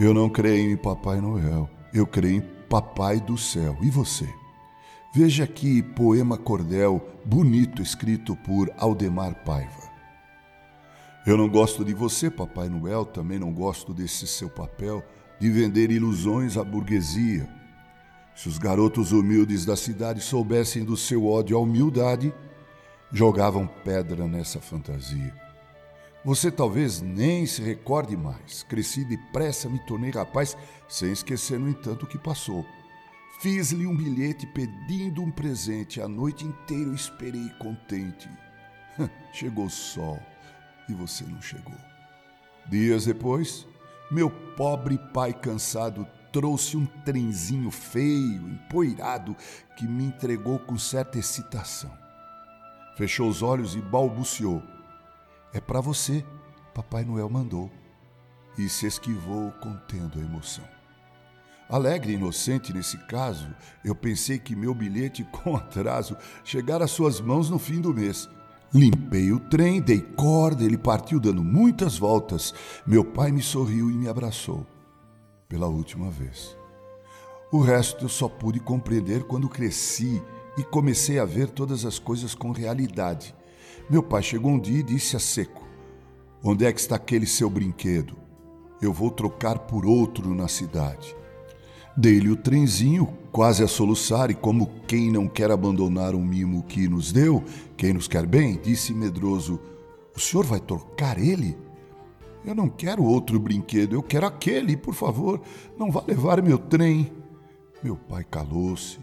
Eu não creio em Papai Noel, eu creio em Papai do Céu. E você? Veja que poema cordel bonito escrito por Aldemar Paiva. Eu não gosto de você, Papai Noel, também não gosto desse seu papel de vender ilusões à burguesia. Se os garotos humildes da cidade soubessem do seu ódio à humildade, jogavam pedra nessa fantasia. Você talvez nem se recorde mais. Cresci depressa, me tornei rapaz, sem esquecer, no entanto, o que passou. Fiz-lhe um bilhete pedindo um presente. A noite inteira eu esperei contente. Chegou o sol e você não chegou. Dias depois, meu pobre pai cansado trouxe um trenzinho feio, empoeirado, que me entregou com certa excitação. Fechou os olhos e balbuciou. É para você, Papai Noel mandou. E se esquivou contendo a emoção. Alegre e inocente nesse caso, eu pensei que meu bilhete com atraso chegara às suas mãos no fim do mês. Limpei o trem, dei corda, ele partiu dando muitas voltas. Meu pai me sorriu e me abraçou. Pela última vez. O resto eu só pude compreender quando cresci e comecei a ver todas as coisas com realidade. Meu pai chegou um dia e disse a seco: Onde é que está aquele seu brinquedo? Eu vou trocar por outro na cidade. Dei-lhe o trenzinho, quase a soluçar, e como quem não quer abandonar um mimo que nos deu, quem nos quer bem, disse medroso: O senhor vai trocar ele? Eu não quero outro brinquedo, eu quero aquele, por favor, não vá levar meu trem. Meu pai calou-se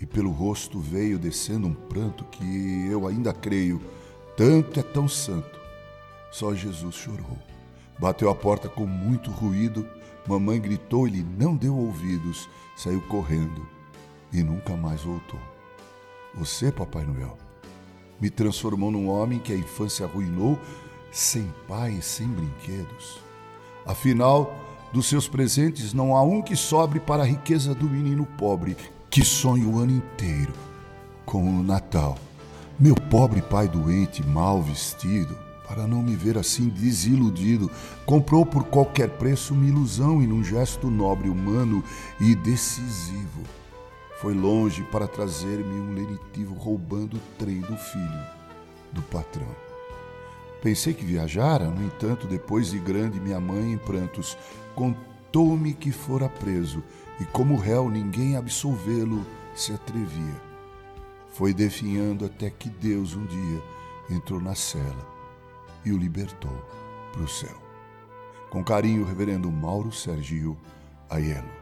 e pelo rosto veio descendo um pranto que eu ainda creio tanto é tão santo. Só Jesus chorou. Bateu a porta com muito ruído. Mamãe gritou, ele não deu ouvidos, saiu correndo e nunca mais voltou. Você, Papai Noel, me transformou num homem que a infância arruinou, sem pai e sem brinquedos. Afinal, dos seus presentes não há um que sobre para a riqueza do menino pobre que sonha o ano inteiro com o Natal. Meu pobre pai doente, mal vestido, para não me ver assim desiludido, comprou por qualquer preço uma ilusão e num gesto nobre, humano e decisivo. Foi longe para trazer-me um lenitivo roubando o trem do filho do patrão. Pensei que viajara, no entanto, depois de grande, minha mãe, em prantos, contou-me que fora preso e, como réu, ninguém absolvê-lo se atrevia. Foi definhando até que Deus um dia entrou na cela e o libertou para o céu. Com carinho, Reverendo Mauro Sergio Aiello.